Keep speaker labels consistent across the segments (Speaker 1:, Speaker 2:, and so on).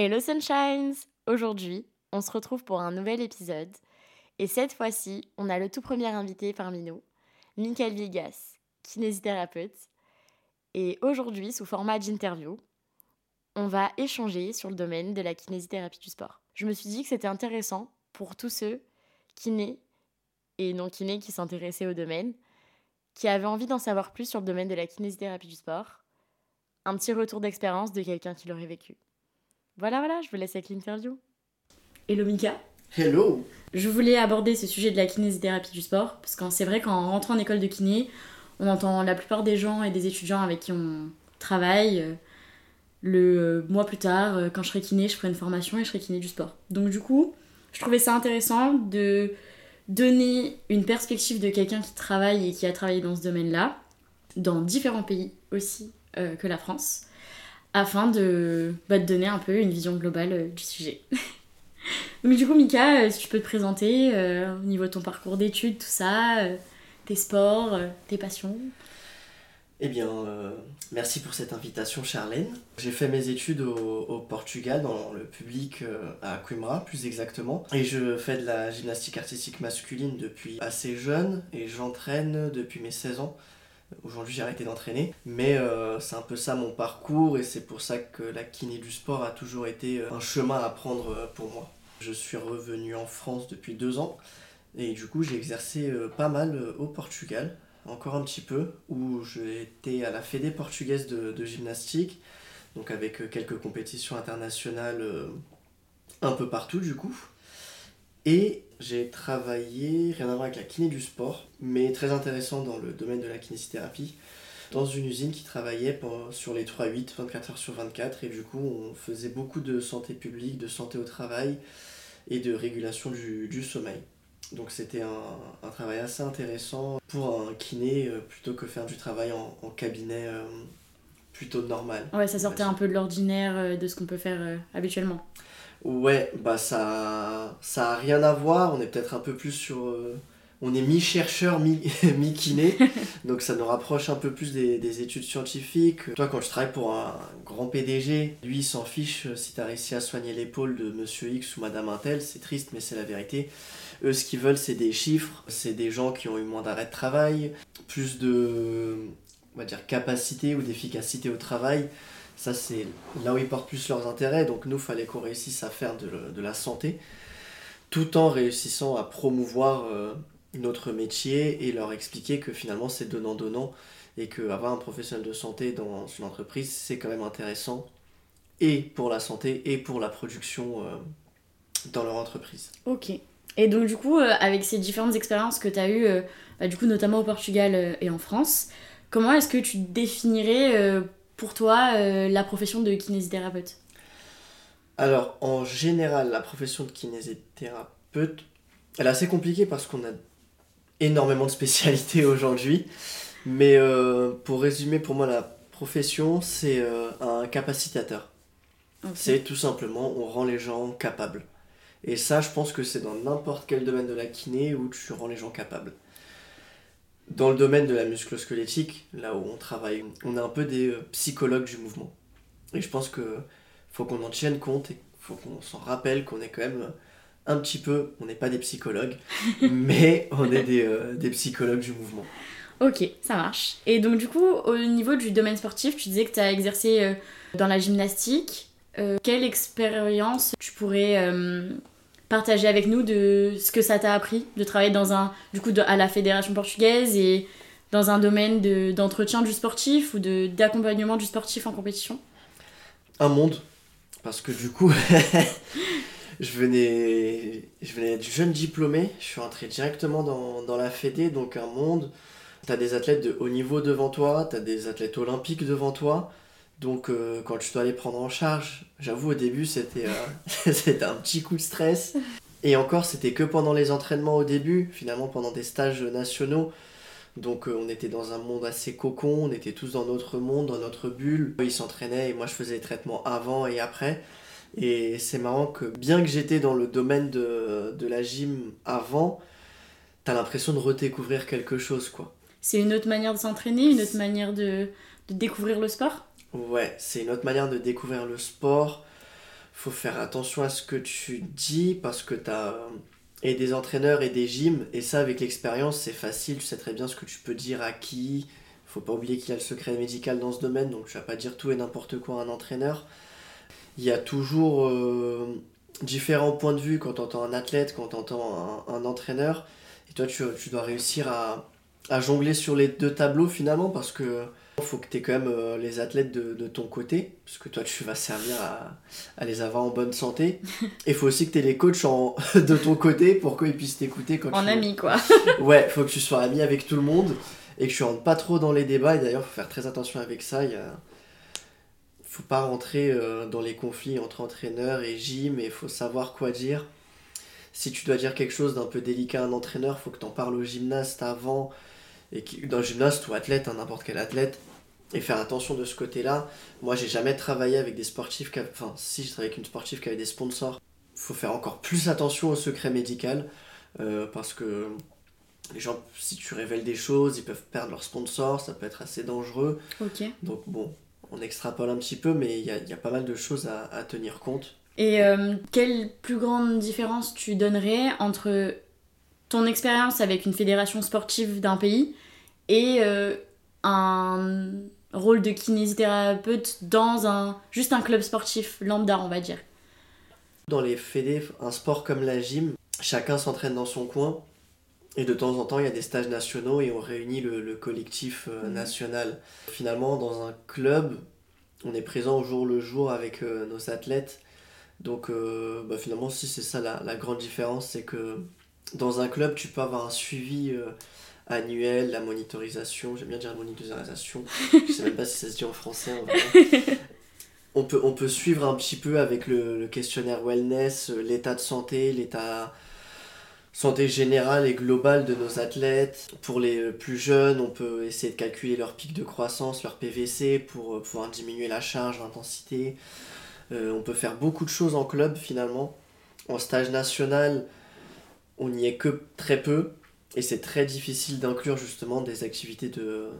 Speaker 1: Hello Sunshines Aujourd'hui, on se retrouve pour un nouvel épisode. Et cette fois-ci, on a le tout premier invité parmi nous, Michael Viegas, kinésithérapeute. Et aujourd'hui, sous format d'interview, on va échanger sur le domaine de la kinésithérapie du sport. Je me suis dit que c'était intéressant pour tous ceux kinés et non kinés qui s'intéressaient au domaine, qui avaient envie d'en savoir plus sur le domaine de la kinésithérapie du sport, un petit retour d'expérience de quelqu'un qui l'aurait vécu. Voilà, voilà, je vous laisse avec l'interview. Hello Mika.
Speaker 2: Hello
Speaker 1: Je voulais aborder ce sujet de la kinésithérapie du sport, parce que c'est vrai qu'en rentrant en école de kiné, on entend la plupart des gens et des étudiants avec qui on travaille, euh, le euh, mois plus tard, euh, quand je serai kiné, je ferai une formation et je serai kiné du sport. Donc du coup, je trouvais ça intéressant de donner une perspective de quelqu'un qui travaille et qui a travaillé dans ce domaine-là, dans différents pays aussi que la France, afin de, bah, de donner un peu une vision globale euh, du sujet. Donc du coup, Mika, euh, si tu peux te présenter euh, au niveau de ton parcours d'études, tout ça, tes sports, tes passions.
Speaker 2: Eh bien, merci pour cette invitation, Charlène. J'ai fait mes études au, Portugal, dans le public à Coimbra, plus exactement. Et je fais de la gymnastique artistique masculine depuis assez jeune, et j'entraîne depuis mes 16 ans. Aujourd'hui, j'ai arrêté d'entraîner, mais euh, c'est un peu ça mon parcours et c'est pour ça que la kiné du sport a toujours été euh, un chemin à prendre euh, pour moi. Je suis revenu en France depuis deux ans et du coup, j'ai exercé pas mal au Portugal, encore un petit peu, où été à la Fédé portugaise de, de, gymnastique, donc avec quelques compétitions internationales un peu partout du coup. Et j'ai travaillé, rien à voir avec la kiné du sport, mais très intéressant dans le domaine de la kinésithérapie, dans une usine qui travaillait sur les 3-8, 24 heures sur 24, et du coup on faisait beaucoup de santé publique, de santé au travail et de régulation du, sommeil. Donc c'était un, travail assez intéressant pour un kiné euh, plutôt que faire du travail en, cabinet euh, plutôt normal.
Speaker 1: Ouais, ça sortait un peu de l'ordinaire euh, de ce qu'on peut faire habituellement.
Speaker 2: Ouais, bah ça, ça a rien à voir. On est peut-être un peu plus sur. Euh, on est mi-chercheur, mi-kiné. donc ça nous rapproche un peu plus des, études scientifiques. Toi, quand je travaille pour un grand PDG, lui, il s'en fiche euh, si t'as réussi à soigner l'épaule de monsieur X ou madame Intel. C'est triste, mais c'est la vérité. Eux, ce qu'ils veulent, c'est des chiffres. C'est des gens qui ont eu moins d'arrêt de travail, plus de. On va dire capacité ou d'efficacité au travail ça, c'est là où ils portent plus leurs intérêts. Donc, nous, fallait qu'on réussisse à faire de, la santé, tout en réussissant à promouvoir euh, notre métier et leur expliquer que finalement, c'est donnant-donnant et qu'avoir un professionnel de santé dans une entreprise, c'est quand même intéressant et pour la santé et pour la production euh, dans leur entreprise.
Speaker 1: Ok. Et donc, du coup, euh, avec ces différentes expériences que tu as eues, bah, du coup, notamment au Portugal et en France, comment est-ce que tu définirais pour toi euh, la profession de kinésithérapeute
Speaker 2: Alors, en général, la profession de kinésithérapeute, elle est assez compliquée parce qu'on a énormément de spécialités aujourd'hui. Mais euh, pour résumer, pour moi, la profession, c'est euh, un capacitateur. C'est tout simplement, on rend les gens capables. Et ça, je pense que c'est dans n'importe quel domaine de la kiné où tu rends les gens capables. Dans le domaine de la musculosquelettique, là où on travaille, on est un peu des euh, psychologues du mouvement. Et je pense que faut qu'on en tienne compte et faut qu'on s'en rappelle qu'on est quand même euh, un petit peu, on n'est pas des psychologues, mais on est des, euh, des, psychologues du mouvement.
Speaker 1: Ok, ça marche. Et donc du coup, au niveau du domaine sportif, tu disais que tu as exercé dans la gymnastique. quelle expérience tu pourrais partager avec nous de ce que ça t'a appris de travailler dans un du coup à la fédération portugaise et dans un domaine d'entretien du sportif ou d'accompagnement du sportif en compétition?
Speaker 2: Un monde. Parce que du coup je venais je venais être jeune diplômé, je suis entré directement dans, dans la fédé donc un monde. T'as des athlètes de haut niveau devant toi, t'as des athlètes olympiques devant toi, donc euh, quand je dois les prendre en charge, j'avoue au début c'était euh, c'était un petit coup de stress. Et encore c'était que pendant les entraînements au début, finalement pendant des stages nationaux. Donc euh, on était dans un monde assez cocon, on était tous dans notre monde, dans notre bulle. Ils s'entraînaient et moi je faisais les traitements avant et après. Et c'est marrant que bien que j'étais dans le domaine de, de la gym avant, t'as l'impression de redécouvrir quelque chose quoi.
Speaker 1: C'est une autre manière de s'entraîner, une autre manière de, de découvrir le sport?
Speaker 2: Ouais, c'est une autre manière de découvrir le sport. faut faire attention à ce que tu dis parce que tu as et des entraîneurs et des gyms. Et ça, avec l'expérience, c'est facile. Tu sais très bien ce que tu peux dire à qui. Faut pas oublier qu'il y a le secret médical dans ce domaine, donc tu vas pas dire tout et n'importe quoi à un entraîneur. Il y a toujours euh, différents points de vue quand tu entends un athlète, quand tu entends un, entraîneur. Et toi, tu, tu dois réussir à, à, jongler sur les deux tableaux finalement parce que il faut que tu aies quand même euh, les athlètes de, de, ton côté, parce que toi tu vas servir à, à les avoir en bonne santé. Et il faut aussi que tu aies les coachs en, de ton côté pour qu'ils puissent t'écouter quand
Speaker 1: en ami quoi.
Speaker 2: ouais, faut que tu sois ami avec tout le monde et que tu rentres pas trop dans les débats. Et d'ailleurs, faut faire très attention avec ça. Il a... faut pas rentrer euh, dans les conflits entre entraîneurs et gym, mais il faut savoir quoi dire. Si tu dois dire quelque chose d'un peu délicat à un entraîneur, faut que tu en parles au gymnaste avant et d'un gymnaste ou athlète, hein, n'importe quel athlète, et faire attention de ce côté-là. Moi, j'ai jamais travaillé avec des sportifs, qui enfin, si je travaillé avec une sportive qui avait des sponsors, faut faire encore plus attention au secret médical euh, parce que les gens, si tu révèles des choses, ils peuvent perdre leur sponsor, ça peut être assez dangereux.
Speaker 1: Ok.
Speaker 2: Donc bon, on extrapole un petit peu, mais il y a, y a, pas mal de choses à, à tenir compte.
Speaker 1: Et euh, quelle plus grande différence tu donnerais entre ton expérience avec une fédération sportive d'un pays et euh, un rôle de kinésithérapeute dans un juste un club sportif lambda, on va dire.
Speaker 2: Dans les fédés, un sport comme la gym, chacun s'entraîne dans son coin. Et de temps en temps, il y a des stages nationaux et on réunit le, le collectif euh, mmh. national. Finalement, dans un club, on est présent au jour le jour avec euh, nos athlètes. Donc, bah, finalement, si c'est ça la, la, grande différence, c'est que dans un club, tu peux avoir un suivi annuel, la monitorisation, j'aime bien dire la monitorisation, je sais même pas si ça se dit en français. on, peut, on peut suivre un petit peu avec le, le questionnaire wellness, euh, l'état de santé, l'état santé générale et globale de nos athlètes. Pour les euh, plus jeunes, on peut essayer de calculer leur pic de croissance, leur PVC pour euh, pouvoir diminuer la charge, l'intensité. on peut faire beaucoup de choses en club finalement. En stage national, on n'y est que très peu. Et c'est très difficile d'inclure justement des activités de,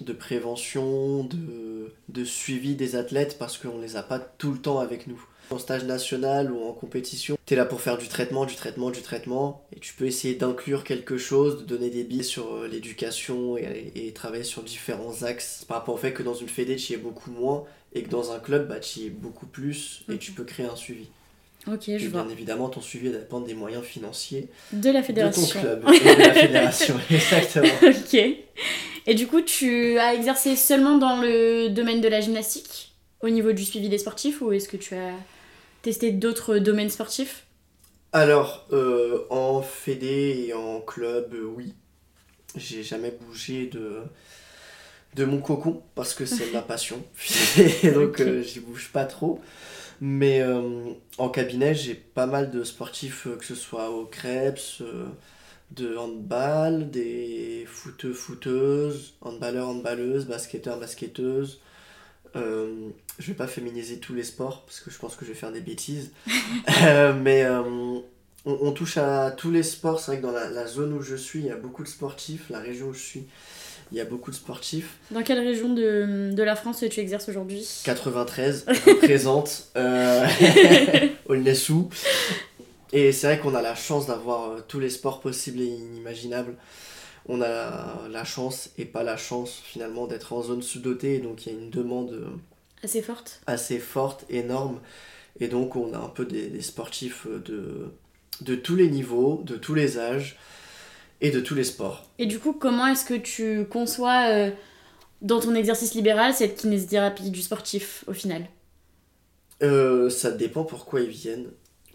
Speaker 2: de prévention, de, de suivi des athlètes parce qu'on ne les a pas tout le temps avec nous. En stage national ou en compétition, tu es là pour faire du traitement, du traitement, du traitement, et tu peux essayer d'inclure quelque chose, de donner des billes sur euh, l'éducation et, et, travailler sur différents axes par rapport au fait que dans une fédé, tu y es beaucoup moins, et que dans un club, bah, tu y es beaucoup plus, et tu peux créer un suivi.
Speaker 1: Ok, je
Speaker 2: vois. Bien évidemment, ton suivi dépend des moyens financiers
Speaker 1: de la fédération.
Speaker 2: De ton club et de la fédération, exactement.
Speaker 1: ok. Et du coup, tu as exercé seulement dans le domaine de la gymnastique au niveau du suivi des sportifs ou est-ce que tu as testé d'autres domaines sportifs?
Speaker 2: Alors, euh, en fédé et en club, euh, oui. J'ai jamais bougé de, de mon cocon parce que c'est ma passion. et donc, okay. euh, j'y bouge pas trop. Mais euh, en cabinet, j'ai pas mal de sportifs, euh, que ce soit au Krebs, euh, de handball, des footeux, footeuses, handballeurs, handballeuses, basketteurs, basketteuses. Euh, je vais pas féminiser tous les sports parce que je pense que je vais faire des bêtises. mais on, on, touche à tous les sports. C'est vrai que dans la, la, zone où je suis, il y a beaucoup de sportifs. La région où je suis, il y a beaucoup de sportifs.
Speaker 1: Dans quelle région de, de la France tu exerces aujourd'hui?
Speaker 2: 93, représente euh, Aulnay-sous. Et c'est vrai qu'on a la chance d'avoir euh, tous les sports possibles et inimaginables. On a la chance et pas la chance finalement d'être en zone sous-dotée, donc il y a une demande euh,
Speaker 1: assez forte?
Speaker 2: Assez forte, énorme. Et donc on a un peu des, des sportifs de, de tous les niveaux, de tous les âges et de tous les sports.
Speaker 1: Et du coup, comment est-ce que tu conçois euh, dans ton exercice libéral cette kinésithérapie du sportif au final?
Speaker 2: Euh, Ça dépend pourquoi ils viennent.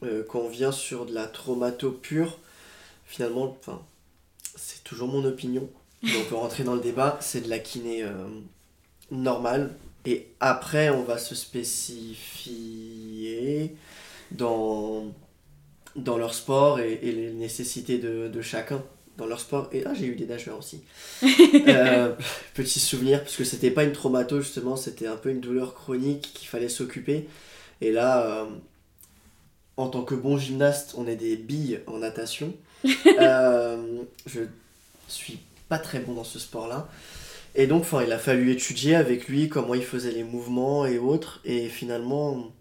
Speaker 2: Euh, quand on vient sur de la traumato pure, finalement, enfin, c'est toujours mon opinion. Donc on peut rentrer dans le débat, c'est de la kiné euh, normale. Et après, on va se spécifier dans, dans leur sport et, et les nécessités de, de chacun dans leur sport. Et ah, j'ai eu des nageurs aussi. euh, petit souvenir, parce que c'était pas une traumato justement, c'était un peu une douleur chronique qu'il fallait s'occuper. Et là, euh, en tant que bon gymnaste, on est des billes en natation. euh, je suis pas très bon dans ce sport-là. Et donc, il a fallu étudier avec lui comment il faisait les mouvements et autres. Et finalement,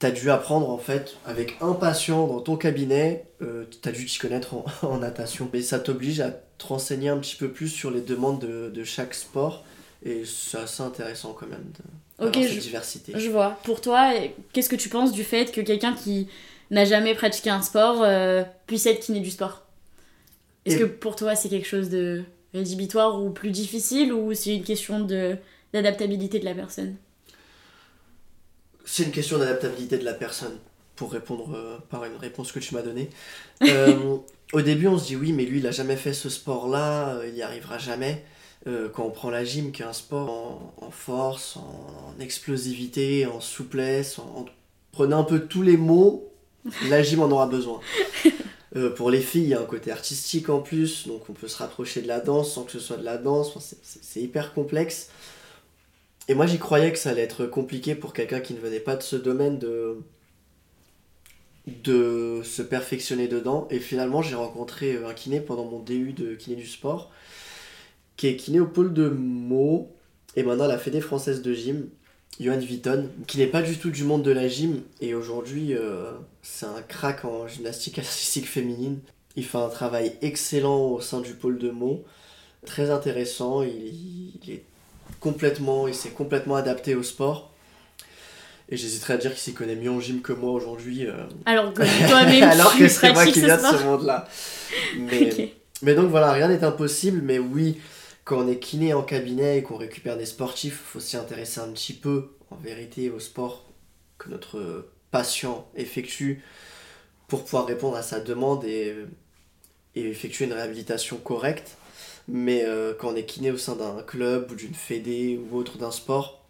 Speaker 2: t'as dû apprendre en fait avec un patient dans ton cabinet, euh, t'as dû t'y connaître en, en, natation. Et ça t'oblige à te renseigner un petit peu plus sur les demandes de, de chaque sport. Et c'est assez intéressant quand même de
Speaker 1: Ok,
Speaker 2: cette
Speaker 1: je-
Speaker 2: diversité.
Speaker 1: Je vois. Pour toi, qu'est-ce que tu penses du fait que quelqu'un qui n'a jamais pratiqué un sport euh, puisse être kiné du sport? Est-ce
Speaker 2: Et-
Speaker 1: que pour toi c'est quelque chose de rédhibitoire ou plus difficile ou c'est une question de d'adaptabilité de la personne?
Speaker 2: C'est une question d'adaptabilité de la personne, pour répondre euh, par une réponse que tu m'as donnée. Euh, au début, on se dit oui, mais lui, il a jamais fait ce sport-là, euh, il n'y arrivera jamais. Quand on prend la gym, qui est un sport en, en force, en, en explosivité, en souplesse, en, en prenant un peu tous les mots, la gym en aura besoin. Pour les filles, il y a un côté artistique en plus, donc on peut se rapprocher de la danse sans que ce soit de la danse. Enfin, c'est hyper complexe. Et moi, j'y croyais que ça allait être compliqué pour quelqu'un qui ne venait pas de ce domaine de, de se perfectionner dedans. Et finalement, j'ai rencontré un kiné pendant mon DU de kiné du sport, qui est kiné au pôle de Meaux, et maintenant à la Fédé française de gym, Johan Vitton, qui n'est pas du tout du monde de la gym, et aujourd'hui, euh, c'est un crack en gymnastique artistique féminine. Il fait un travail excellent au sein du pôle de Meaux, très intéressant, il, complètement, il s'est complètement adapté au sport. Et j'hésiterais à dire qu'il s'y connaît mieux en gym que moi aujourd'hui. euh,
Speaker 1: Alors que toi-même
Speaker 2: alors que c'est moi qui viens de ce monde-là. Mais, mais donc voilà, rien n'est impossible, mais oui, quand on est kiné en cabinet et qu'on récupère des sportifs, faut s'y intéresser un petit peu, en vérité, au sport que notre patient effectue pour pouvoir répondre à sa demande et, et effectuer une réhabilitation correcte. Mais euh, quand on est kiné au sein d'un club ou d'une fédé ou autre d'un sport,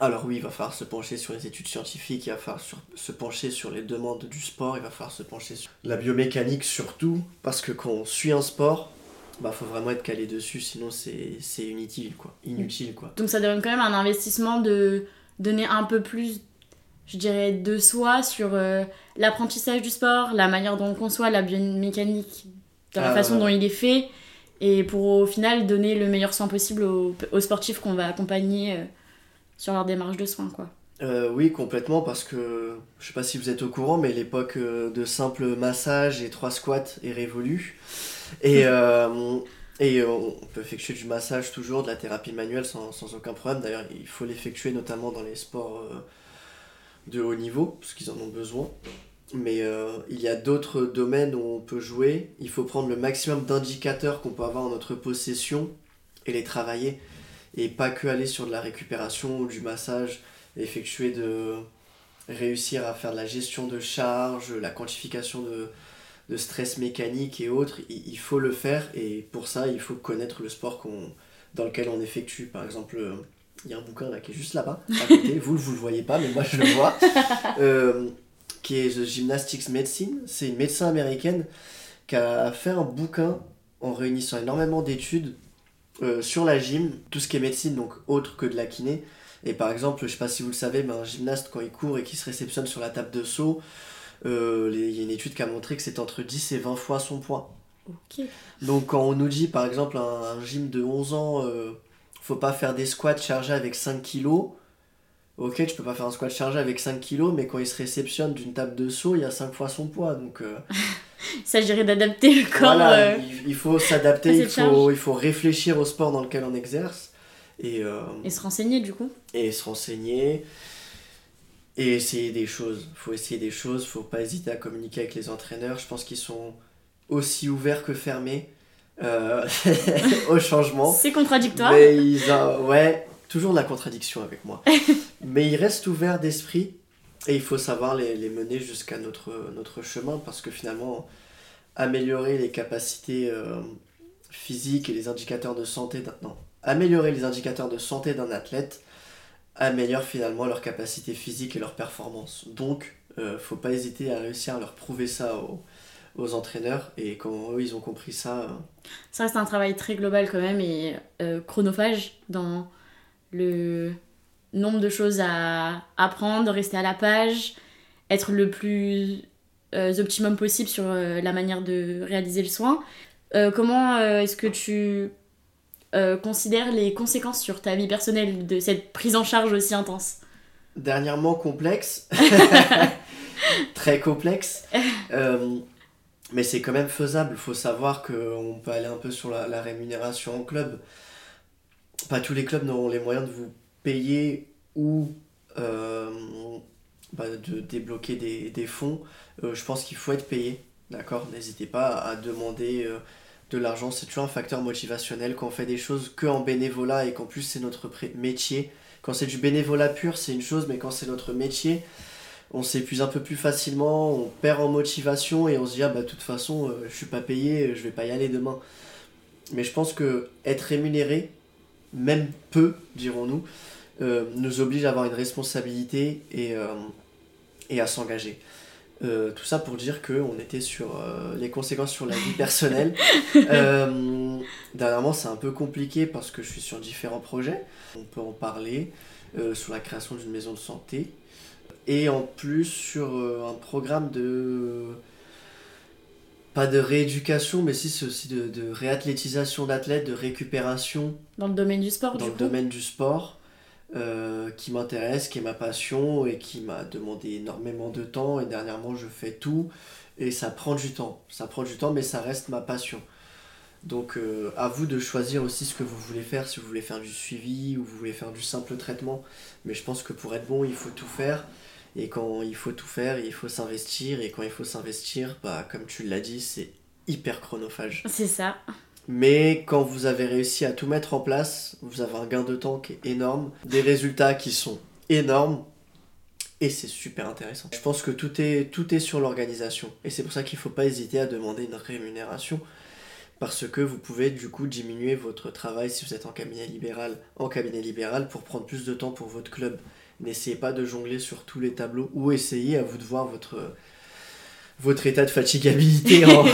Speaker 2: alors oui, il va falloir se pencher sur les études scientifiques, il va falloir sur- se pencher sur les demandes du sport, il va falloir se pencher sur la biomécanique surtout, parce que quand on suit un sport, bah faut vraiment être calé dessus, sinon c'est inutile quoi, inutile quoi.
Speaker 1: Donc ça demande quand même un investissement de donner un peu plus, je dirais, de soi sur euh, l'apprentissage du sport, la manière dont on conçoit la biomécanique, de la
Speaker 2: Ah,
Speaker 1: façon dont il est fait, et pour au final donner le meilleur soin possible aux, aux sportifs qu'on va accompagner euh, sur leur démarche de soins. Quoi.
Speaker 2: Euh, oui, complètement, parce que je sais pas si vous êtes au courant, mais l'époque euh, de simple massage et trois squats est révolue. Et, euh, et on peut effectuer du massage toujours, de la thérapie manuelle sans, sans aucun problème. D'ailleurs, il faut l'effectuer notamment dans les sports de haut niveau, parce qu'ils en ont besoin. Mais euh, il y a d'autres domaines où on peut jouer. Il faut prendre le maximum d'indicateurs qu'on peut avoir en notre possession et les travailler. Et pas que aller sur de la récupération ou du massage effectuer de réussir à faire de la gestion de charge, la quantification de, de stress mécanique et autres, il, il faut le faire et pour ça il faut connaître le sport qu'on, dans lequel on effectue. Par exemple, euh, il y a un bouquin là qui est juste là-bas, à côté, vous vous le voyez pas mais moi je le vois, euh, qui est The Gymnastics Medicine. C'est une médecin américaine qui a fait un bouquin en réunissant énormément d'études euh, sur la gym, tout ce qui est médecine, donc autre que de la kiné. Et par exemple, je sais pas si vous le savez, mais un gymnaste, quand il court et qu'il se réceptionne sur la table de saut, euh, il y a une étude qui a montré que c'est entre 10 et 20 fois son poids. Donc quand on nous dit, par exemple, un, un gym de 11 ans, euh, faut pas faire des squats chargés avec 5 kilos, ok, tu peux pas faire un squat chargé avec 5 kilos, mais quand il se réceptionne d'une table de saut, il y a 5 fois son poids. Donc euh,
Speaker 1: Il s'agirait d'adapter le corps.
Speaker 2: voilà,
Speaker 1: euh,
Speaker 2: il, il faut s'adapter, il faut,
Speaker 1: charge.
Speaker 2: il faut réfléchir au sport dans lequel on exerce. Et, euh,
Speaker 1: Et se renseigner du coup.
Speaker 2: et se renseigner et essayer des choses. faut essayer des choses, faut pas hésiter à communiquer avec les entraîneurs. Je pense qu'ils sont aussi ouverts que fermés euh, au changement.
Speaker 1: C'est contradictoire.
Speaker 2: Mais ils ont- ouais, toujours de la contradiction avec moi. Mais ils restent ouverts d'esprit et il faut savoir les, les mener jusqu'à notre, notre chemin parce que finalement, améliorer les capacités euh, physiques et les indicateurs de santé d'un non, améliorer les indicateurs de santé d'un athlète améliore finalement leur capacité physique et leur performance. Donc, euh, faut pas hésiter à réussir à leur prouver ça aux, aux entraîneurs et quand eux ils ont compris ça, euh,
Speaker 1: Ça reste un travail très global quand même et euh, chronophage dans le nombre de choses à apprendre, rester à la page, être le plus euh, optimum possible sur euh, la manière de réaliser le soin. Euh, comment est-ce que tu considères les conséquences sur ta vie personnelle de cette prise en charge aussi intense?
Speaker 2: Dernièrement complexe. Très complexe. Mais c'est quand même faisable. Il faut savoir qu'on peut aller un peu sur la, rémunération en club. Pas tous les clubs n'auront les moyens de vous payer ou euh, bah, de débloquer des, fonds. Euh, je pense qu'il faut être payé. D'accord? N'hésitez pas à demander de l'argent. C'est toujours un facteur motivationnel quand on fait des choses que en bénévolat et qu'en plus c'est notre métier. Quand c'est du bénévolat pur, c'est une chose, mais quand c'est notre métier, on s'épuise un peu plus facilement, on perd en motivation et on se dit ah bah de toute façon euh, je suis pas payé, je vais pas y aller demain. Mais je pense que être rémunéré, même peu dirons-nous, euh, nous oblige à avoir une responsabilité et, euh, et à s'engager. tout ça pour dire qu'on était sur les conséquences sur la vie personnelle. dernièrement, c'est un peu compliqué parce que je suis sur différents projets. On peut en parler sur la création d'une maison de santé, et en plus sur euh, un programme de pas de rééducation, mais si c'est aussi de, de réathlétisation d'athlètes, de récupération.
Speaker 1: Dans le domaine du sport,
Speaker 2: Dans le domaine du sport, euh, qui m'intéresse, qui est ma passion et qui m'a demandé énormément de temps. Et dernièrement, je fais tout et ça prend du temps. Ça prend du temps, mais ça reste ma passion. Donc, euh, à vous de choisir aussi ce que vous voulez faire, si vous voulez faire du suivi ou vous voulez faire du simple traitement. Mais je pense que pour être bon, il faut tout faire. Et quand il faut tout faire, il faut s'investir. Et quand il faut s'investir, bah, comme tu l'as dit, c'est hyper chronophage.
Speaker 1: C'est ça.
Speaker 2: Mais quand vous avez réussi à tout mettre en place, vous avez un gain de temps qui est énorme, des résultats qui sont énormes, et c'est super intéressant. Je pense que tout est, tout est sur l'organisation. Et c'est pour ça qu'il ne faut pas hésiter à demander une rémunération. Parce que vous pouvez du coup diminuer votre travail si vous êtes en cabinet libéral, en cabinet libéral pour prendre plus de temps pour votre club. N'essayez pas de jongler sur tous les tableaux ou essayez à vous de voir votre, votre état de fatigabilité en,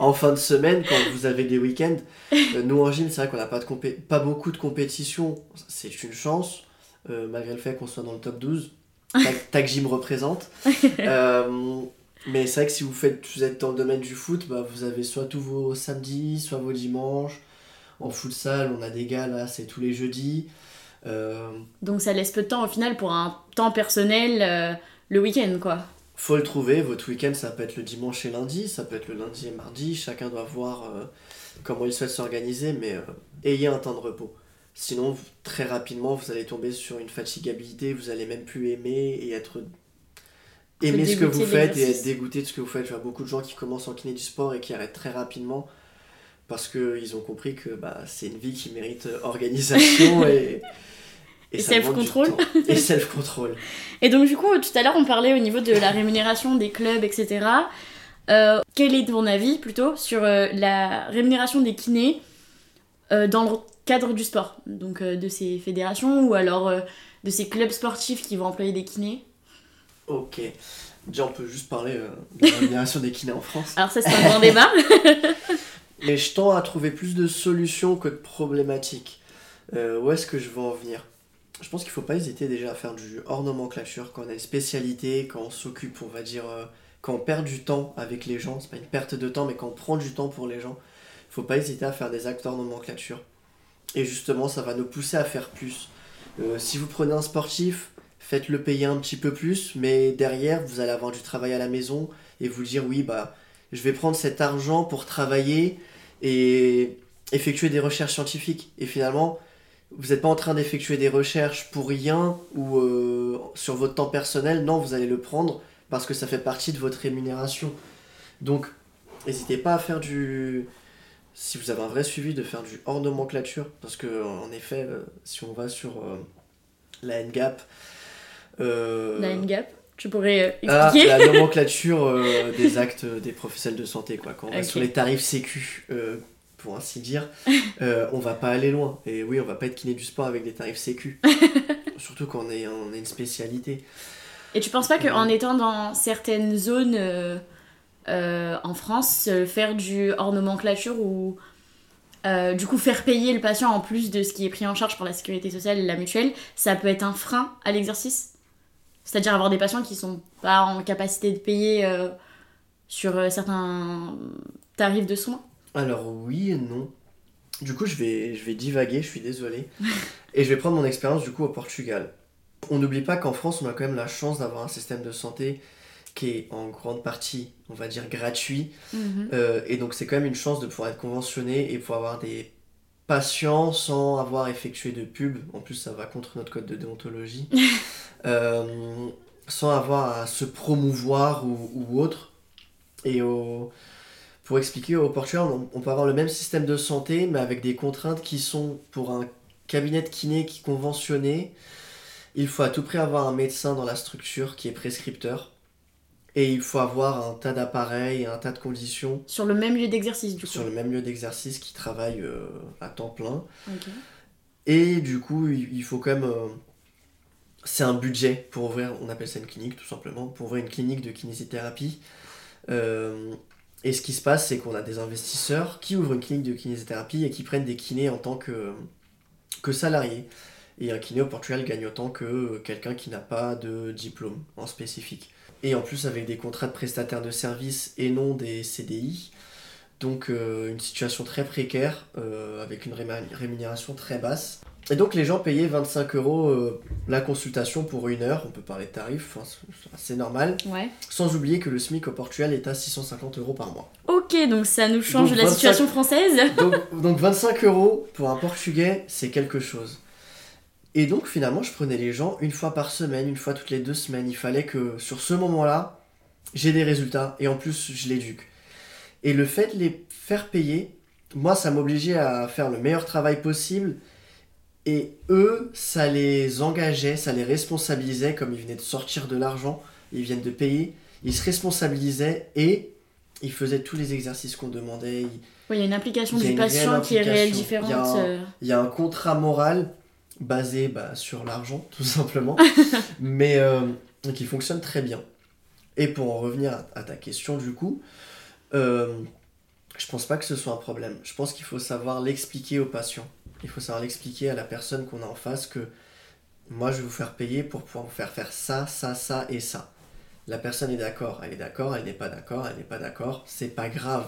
Speaker 2: en, fin de semaine quand vous avez des week-ends. Euh, nous en gym, c'est vrai qu'on n'a pas, de pas beaucoup de compétition, c'est une chance, euh, malgré le fait qu'on soit dans le top 12. Tag, Gym représente. Euh, mais c'est vrai que si vous, faites, vous êtes dans le domaine du foot, bah, vous avez soit tous vos samedis, soit vos dimanches. En futsal, on a des gars là, c'est tous les jeudis.
Speaker 1: Euh, Donc ça laisse peu de temps au final pour un temps personnel euh, le week-end quoi.
Speaker 2: Faut le trouver, votre week-end ça peut être le dimanche et lundi, ça peut être le lundi et mardi, chacun doit voir euh, comment il souhaite s'organiser, mais ayez un temps de repos. Sinon, très rapidement, vous allez tomber sur une fatigabilité, vous allez même plus aimer et être aimer ce que vous faites et être dégoûté de ce que vous faites. Je vois beaucoup de gens qui commencent en kiné du sport et qui arrêtent très rapidement parce qu'ils ont compris que bah, c'est une vie qui mérite organisation et,
Speaker 1: et, self-control.
Speaker 2: Et self-control.
Speaker 1: et donc, du coup, tout à l'heure, on parlait au niveau de la rémunération des clubs, etc. Euh, quel est ton avis plutôt sur euh, la rémunération des kinés euh, dans le cadre du sport? Donc, de ces fédérations ou alors de ces clubs sportifs qui vont employer des kinés?
Speaker 2: Ok. Déjà, on peut juste parler de la rémunération des kinés en France.
Speaker 1: Alors, ça, c'est un grand débat.
Speaker 2: Mais je tends à trouver plus de solutions que de problématiques. où est-ce que je veux en venir? Je pense qu'il ne faut pas hésiter déjà à faire du hors nomenclature quand on a une spécialité, quand on s'occupe, on va dire, euh, quand on perd du temps avec les gens, c'est pas une perte de temps, mais quand on prend du temps pour les gens, il faut pas hésiter à faire des actes hors nomenclature. Et justement, ça va nous pousser à faire plus. Euh, si vous prenez un sportif, faites-le payer un petit peu plus, mais derrière, vous allez avoir du travail à la maison et vous dire oui, bah, je vais prendre cet argent pour travailler et effectuer des recherches scientifiques. Et finalement, vous n'êtes pas en train d'effectuer des recherches pour rien ou euh, sur votre temps personnel. Non, vous allez le prendre parce que ça fait partie de votre rémunération. Donc, n'hésitez pas à faire du. Si vous avez un vrai suivi, de faire du hors nomenclature. Parce que, en effet, euh, si on va sur euh, la NGAP.
Speaker 1: la NGAP tu pourrais
Speaker 2: ah, expliquer La nomenclature des actes des professionnels de santé, quoi. Quand on va sur les tarifs sécu pour ainsi dire, euh, on va pas aller loin. Et oui, on va pas être kiné du sport avec des tarifs sécu. Surtout quand on, est, on a une spécialité.
Speaker 1: Et tu penses pas qu'en étant dans certaines zones euh, euh, en France, faire du hors nomenclature ou du coup faire payer le patient en plus de ce qui est pris en charge par la sécurité sociale et la mutuelle, ça peut être un frein à l'exercice? C'est-à-dire avoir des patients qui sont pas en capacité de payer sur certains tarifs de soins?
Speaker 2: Alors oui et non. Du coup, je vais, je vais divaguer, je suis désolé. et je vais prendre mon expérience du coup au Portugal. On n'oublie pas qu'en France, on a quand même la chance d'avoir un système de santé qui est en grande partie, on va dire, gratuit.
Speaker 1: Mhm.
Speaker 2: Euh, et donc c'est quand même une chance de pouvoir être conventionné et pouvoir avoir des patients sans avoir effectué de pub. En plus, ça va contre notre code de déontologie. Euh, sans avoir à se promouvoir ou, ou autre. Et au- pour expliquer, au Portugal, on, on peut avoir le même système de santé, mais avec des contraintes qui sont pour un cabinet de kiné qui est conventionné. Il faut à tout prix avoir un médecin dans la structure qui est prescripteur. Et il faut avoir un tas d'appareils, un tas de conditions
Speaker 1: Sur le même lieu d'exercice, du coup.
Speaker 2: sur le même lieu d'exercice qui travaillent euh, à temps plein. Et du coup, il il faut quand même. euh, c'est un budget pour ouvrir, on appelle ça une clinique tout simplement, pour ouvrir une clinique de kinésithérapie. Euh, et ce qui se passe, c'est qu'on a des investisseurs qui ouvrent une clinique de kinésithérapie et qui prennent des kinés en tant que, salariés. Et un kiné au Portugal gagne autant que quelqu'un qui n'a pas de diplôme en spécifique. Et en plus avec des contrats de prestataires de services et non des CDI. Donc euh, une situation très précaire, euh, avec une rémunération très basse. Et donc les gens payaient 25 euros euh, la consultation pour une heure, on peut parler de tarifs, enfin, c'est c'est normal.
Speaker 1: Ouais.
Speaker 2: Sans oublier que le SMIC au Portugal est à 650 euros par mois.
Speaker 1: Ok, donc ça nous change
Speaker 2: Donc
Speaker 1: la
Speaker 2: 25
Speaker 1: situation française.
Speaker 2: Donc, donc 25 euros pour un Portugais, c'est quelque chose. Et donc finalement, je prenais les gens une fois par semaine, une fois toutes les deux semaines. Il fallait que sur ce moment-là, j'ai des résultats et en plus, je l'éduque. Et le fait de les faire payer, moi, ça m'obligeait à faire le meilleur travail possible. Et eux, ça les engageait, ça les responsabilisait, comme ils venaient de sortir de l'argent, ils viennent de payer, ils se responsabilisaient et ils faisaient tous les exercices qu'on demandait, ils,
Speaker 1: Oui, il y a une implication
Speaker 2: Il y a
Speaker 1: du patient qui est réelle.
Speaker 2: Il y
Speaker 1: différente.
Speaker 2: un-
Speaker 1: euh.
Speaker 2: il y a un contrat moral basé bah, sur l'argent, tout simplement, mais euh, qui fonctionne très bien. Et pour en revenir à, à ta question, du coup, euh, je pense pas que ce soit un problème. Je pense qu'il faut savoir l'expliquer au patient. Il faut savoir l'expliquer à la personne qu'on a en face que moi, je vais vous faire payer pour pouvoir vous faire faire ça, ça, ça et ça. La personne est d'accord, elle est d'accord, elle n'est pas d'accord, elle n'est pas d'accord, c'est pas grave.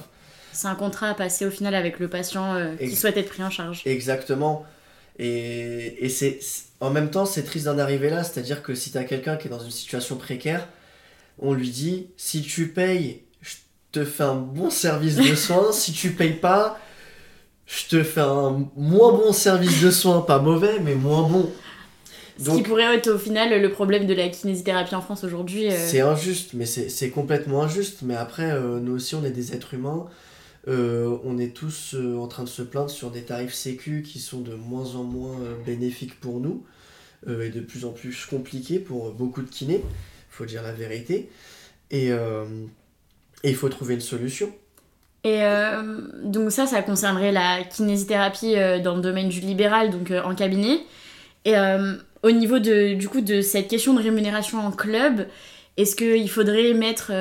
Speaker 1: C'est un contrat à passer au final avec le patient euh, qui souhaite être pris en charge.
Speaker 2: Exactement. Et, et c'est c'est- en même temps, c'est triste d'en arriver là. C'est-à-dire que si tu as quelqu'un qui est dans une situation précaire, on lui dit si tu payes, je te fais un bon service de soins. si tu payes pas, je te fais un moins bon service de soins. Pas mauvais, mais moins bon.
Speaker 1: Ce qui
Speaker 2: Donc,
Speaker 1: pourrait être au final le problème de la kinésithérapie en France aujourd'hui. euh.
Speaker 2: c'est injuste, mais c'est complètement injuste. Mais après, euh, nous aussi, on est des êtres humains. Euh, on est tous en train de se plaindre sur des tarifs sécu qui sont de moins en moins bénéfiques pour nous et de plus en plus compliqués pour beaucoup de kinés, faut dire la vérité. Et et il faut trouver une solution.
Speaker 1: Et euh, donc ça, ça concernerait la kinésithérapie euh, dans le domaine du libéral, donc euh, en cabinet. Et au niveau de, du coup, de cette question de rémunération en club, est-ce qu'il faudrait mettre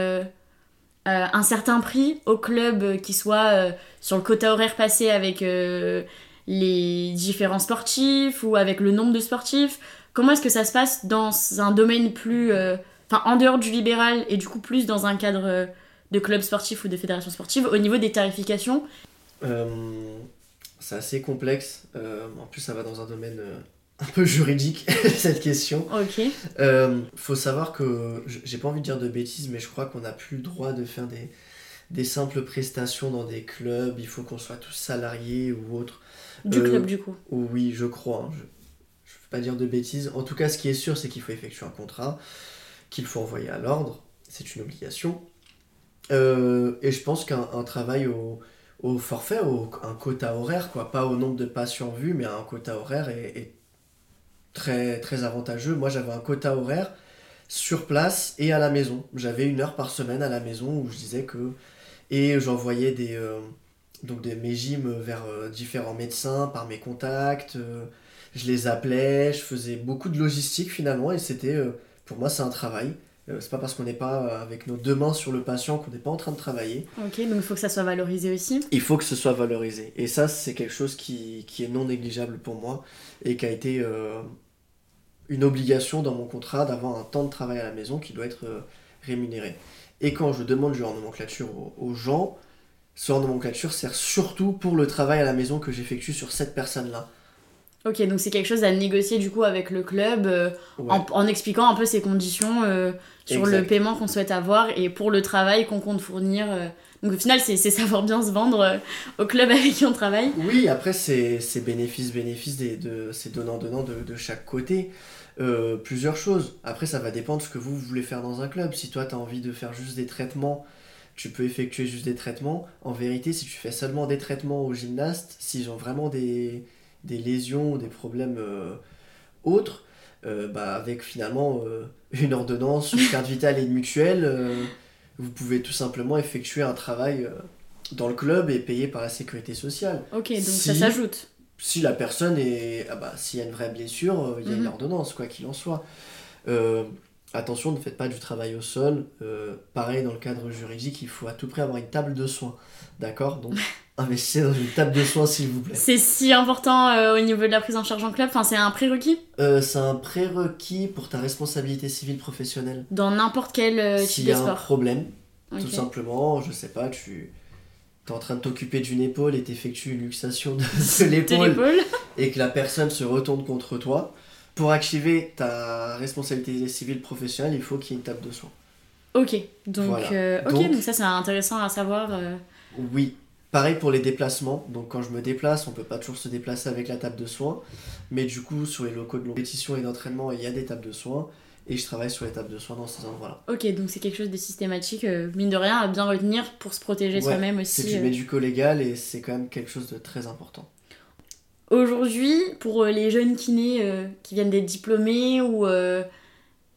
Speaker 1: un certain prix au club qui soit sur le quota horaire passé avec les différents sportifs ou avec le nombre de sportifs? Comment est-ce que ça se passe dans un domaine plus... Enfin, en dehors du libéral et du coup plus dans un cadre... de clubs sportifs ou de fédérations sportives au niveau des tarifications.
Speaker 2: Euh, c'est assez complexe. Euh, en plus, ça va dans un domaine euh, un peu juridique cette question.
Speaker 1: Ok.
Speaker 2: Euh, faut savoir que j'ai pas envie de dire de bêtises, mais je crois qu'on n'a plus le droit de faire des, des simples prestations dans des clubs. Il faut qu'on soit tous salariés ou autre.
Speaker 1: Du club du coup.
Speaker 2: Ou oui, je crois. hein, je ne veux pas dire de bêtises. En tout cas, ce qui est sûr, c'est qu'il faut effectuer un contrat, qu'il faut envoyer à l'ordre. C'est une obligation. Euh, et je pense qu'un un travail au, forfait, un quota horaire, quoi, pas au nombre de patients vus, mais un quota horaire est, très, très avantageux. Moi, j'avais un quota horaire sur place et à la maison. J'avais une heure par semaine à la maison où je disais que. Et j'envoyais des, euh, donc des, mes gyms vers euh, différents médecins par mes contacts. euh, je les appelais, je faisais beaucoup de logistique finalement et c'était. pour moi, c'est un travail. Euh, c'est pas parce qu'on n'est pas euh, avec nos deux mains sur le patient qu'on n'est pas en train de travailler.
Speaker 1: Ok, donc il faut que ça soit valorisé aussi.
Speaker 2: Il faut que ce soit valorisé. Et ça, c'est quelque chose qui, qui est non négligeable pour moi et qui a été euh, une obligation dans mon contrat d'avoir un temps de travail à la maison qui doit être euh, rémunéré. Et quand je demande du genre nomenclature aux, aux gens, ce nomenclature sert surtout pour le travail à la maison que j'effectue sur cette personne-là.
Speaker 1: Ok, donc c'est quelque chose à négocier du coup avec le club euh,
Speaker 2: Ouais.
Speaker 1: en, en expliquant un peu ses conditions euh, sur le paiement qu'on souhaite avoir et pour le travail qu'on compte fournir. euh. Donc au final, c'est savoir bien se vendre au club avec qui on travaille.
Speaker 2: Oui, après, c'est bénéfice-bénéfice, de, c'est donnant-donnant de, de chaque côté. Plusieurs choses. Après, ça va dépendre de ce que vous, vous voulez faire dans un club. Si toi, tu as envie de faire juste des traitements, tu peux effectuer juste des traitements. En vérité, si tu fais seulement des traitements aux gymnastes, s'ils ont vraiment des, des lésions ou des problèmes euh, autres, euh, bah, avec finalement euh, une ordonnance, une carte vitale et une mutuelle, vous pouvez tout simplement effectuer un travail dans le club et payé par la sécurité sociale.
Speaker 1: Ok, donc ça
Speaker 2: Si.
Speaker 1: s'ajoute.
Speaker 2: Si la personne est. Ah bah, s'il y a une vraie blessure, il y a une
Speaker 1: Mhm.
Speaker 2: ordonnance, quoi qu'il en soit. Euh, attention, ne faites pas du travail au sol. Euh, pareil, dans le cadre juridique, il faut à tout prix avoir une table de soins. D'accord Donc, investissez dans une table de soins, s'il vous plaît.
Speaker 1: C'est si important euh, au niveau de la prise en charge en club, enfin c'est un prérequis?
Speaker 2: Euh, c'est un prérequis pour ta responsabilité civile professionnelle.
Speaker 1: dans n'importe quel euh, type
Speaker 2: S'il y a un
Speaker 1: sport.
Speaker 2: problème,
Speaker 1: Ok.
Speaker 2: tout simplement, je sais pas, tu. T'es en train de t'occuper d'une épaule et t'effectues une luxation de, de
Speaker 1: De
Speaker 2: l'épaule
Speaker 1: l'épaule.
Speaker 2: et que la personne se retourne contre toi, pour activer ta responsabilité civile professionnelle, il faut qu'il y ait une table de soins.
Speaker 1: Ok, donc,
Speaker 2: Voilà.
Speaker 1: euh, ok,
Speaker 2: Donc-
Speaker 1: donc ça c'est intéressant à savoir. euh.
Speaker 2: Oui. Pareil pour les déplacements. Donc quand je me déplace, on peut pas toujours se déplacer avec la table de soins. Mais du coup, sur les locaux de compétition et d'entraînement, il y a des tables de soins. Et je travaille sur les tables de soins dans ces endroits-là.
Speaker 1: Ok, donc c'est quelque chose de systématique, euh, mine de rien, à bien retenir pour se protéger
Speaker 2: Ouais,
Speaker 1: soi-même
Speaker 2: C'est
Speaker 1: aussi.
Speaker 2: du
Speaker 1: euh.
Speaker 2: médico-légal et c'est quand même quelque chose de très important.
Speaker 1: Aujourd'hui, pour euh, les jeunes kinés euh, qui viennent d'être diplômés ou